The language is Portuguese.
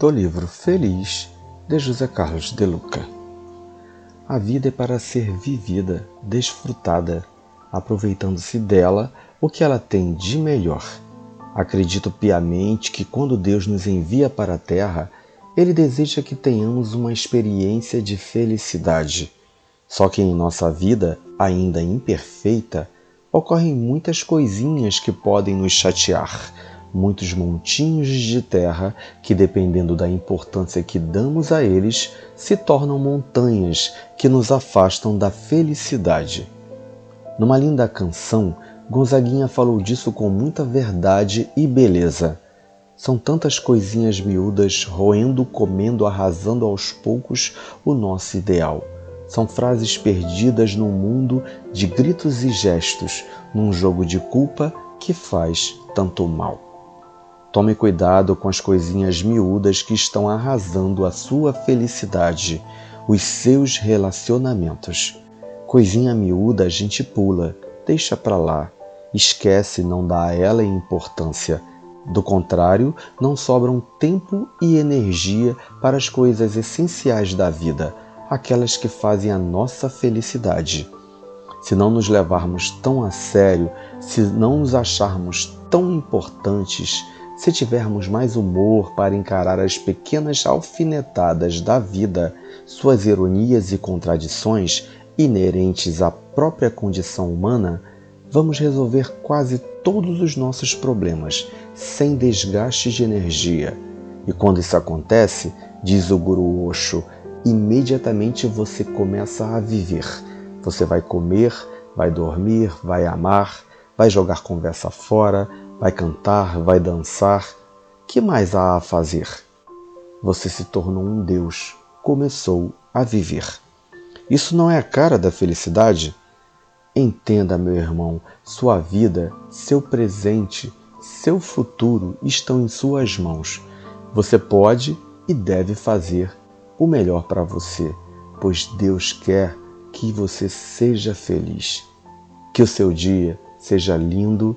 do livro Feliz de José Carlos de Luca. A vida é para ser vivida, desfrutada, aproveitando-se dela o que ela tem de melhor. Acredito piamente que quando Deus nos envia para a terra, Ele deseja que tenhamos uma experiência de felicidade. Só que em nossa vida, ainda imperfeita, ocorrem muitas coisinhas que podem nos chatear muitos montinhos de terra que, dependendo da importância que damos a eles, se tornam montanhas que nos afastam da felicidade. Numa linda canção, Gonzaguinha falou disso com muita verdade e beleza. São tantas coisinhas miúdas roendo, comendo, arrasando aos poucos o nosso ideal. São frases perdidas num mundo de gritos e gestos, num jogo de culpa que faz tanto mal. Tome cuidado com as coisinhas miúdas que estão arrasando a sua felicidade, os seus relacionamentos. Coisinha miúda a gente pula, deixa para lá, esquece, não dá a ela importância. Do contrário, não sobram tempo e energia para as coisas essenciais da vida, aquelas que fazem a nossa felicidade. Se não nos levarmos tão a sério, se não nos acharmos tão importantes, se tivermos mais humor para encarar as pequenas alfinetadas da vida, suas ironias e contradições inerentes à própria condição humana, vamos resolver quase todos os nossos problemas sem desgaste de energia. E quando isso acontece, diz o Guru Osho, imediatamente você começa a viver. Você vai comer, vai dormir, vai amar, vai jogar conversa fora, vai cantar, vai dançar. Que mais há a fazer? Você se tornou um Deus, começou a viver. Isso não é a cara da felicidade? Entenda, meu irmão, sua vida, seu presente, seu futuro estão em suas mãos. Você pode e deve fazer o melhor para você, pois Deus quer que você seja feliz. Que o seu dia seja lindo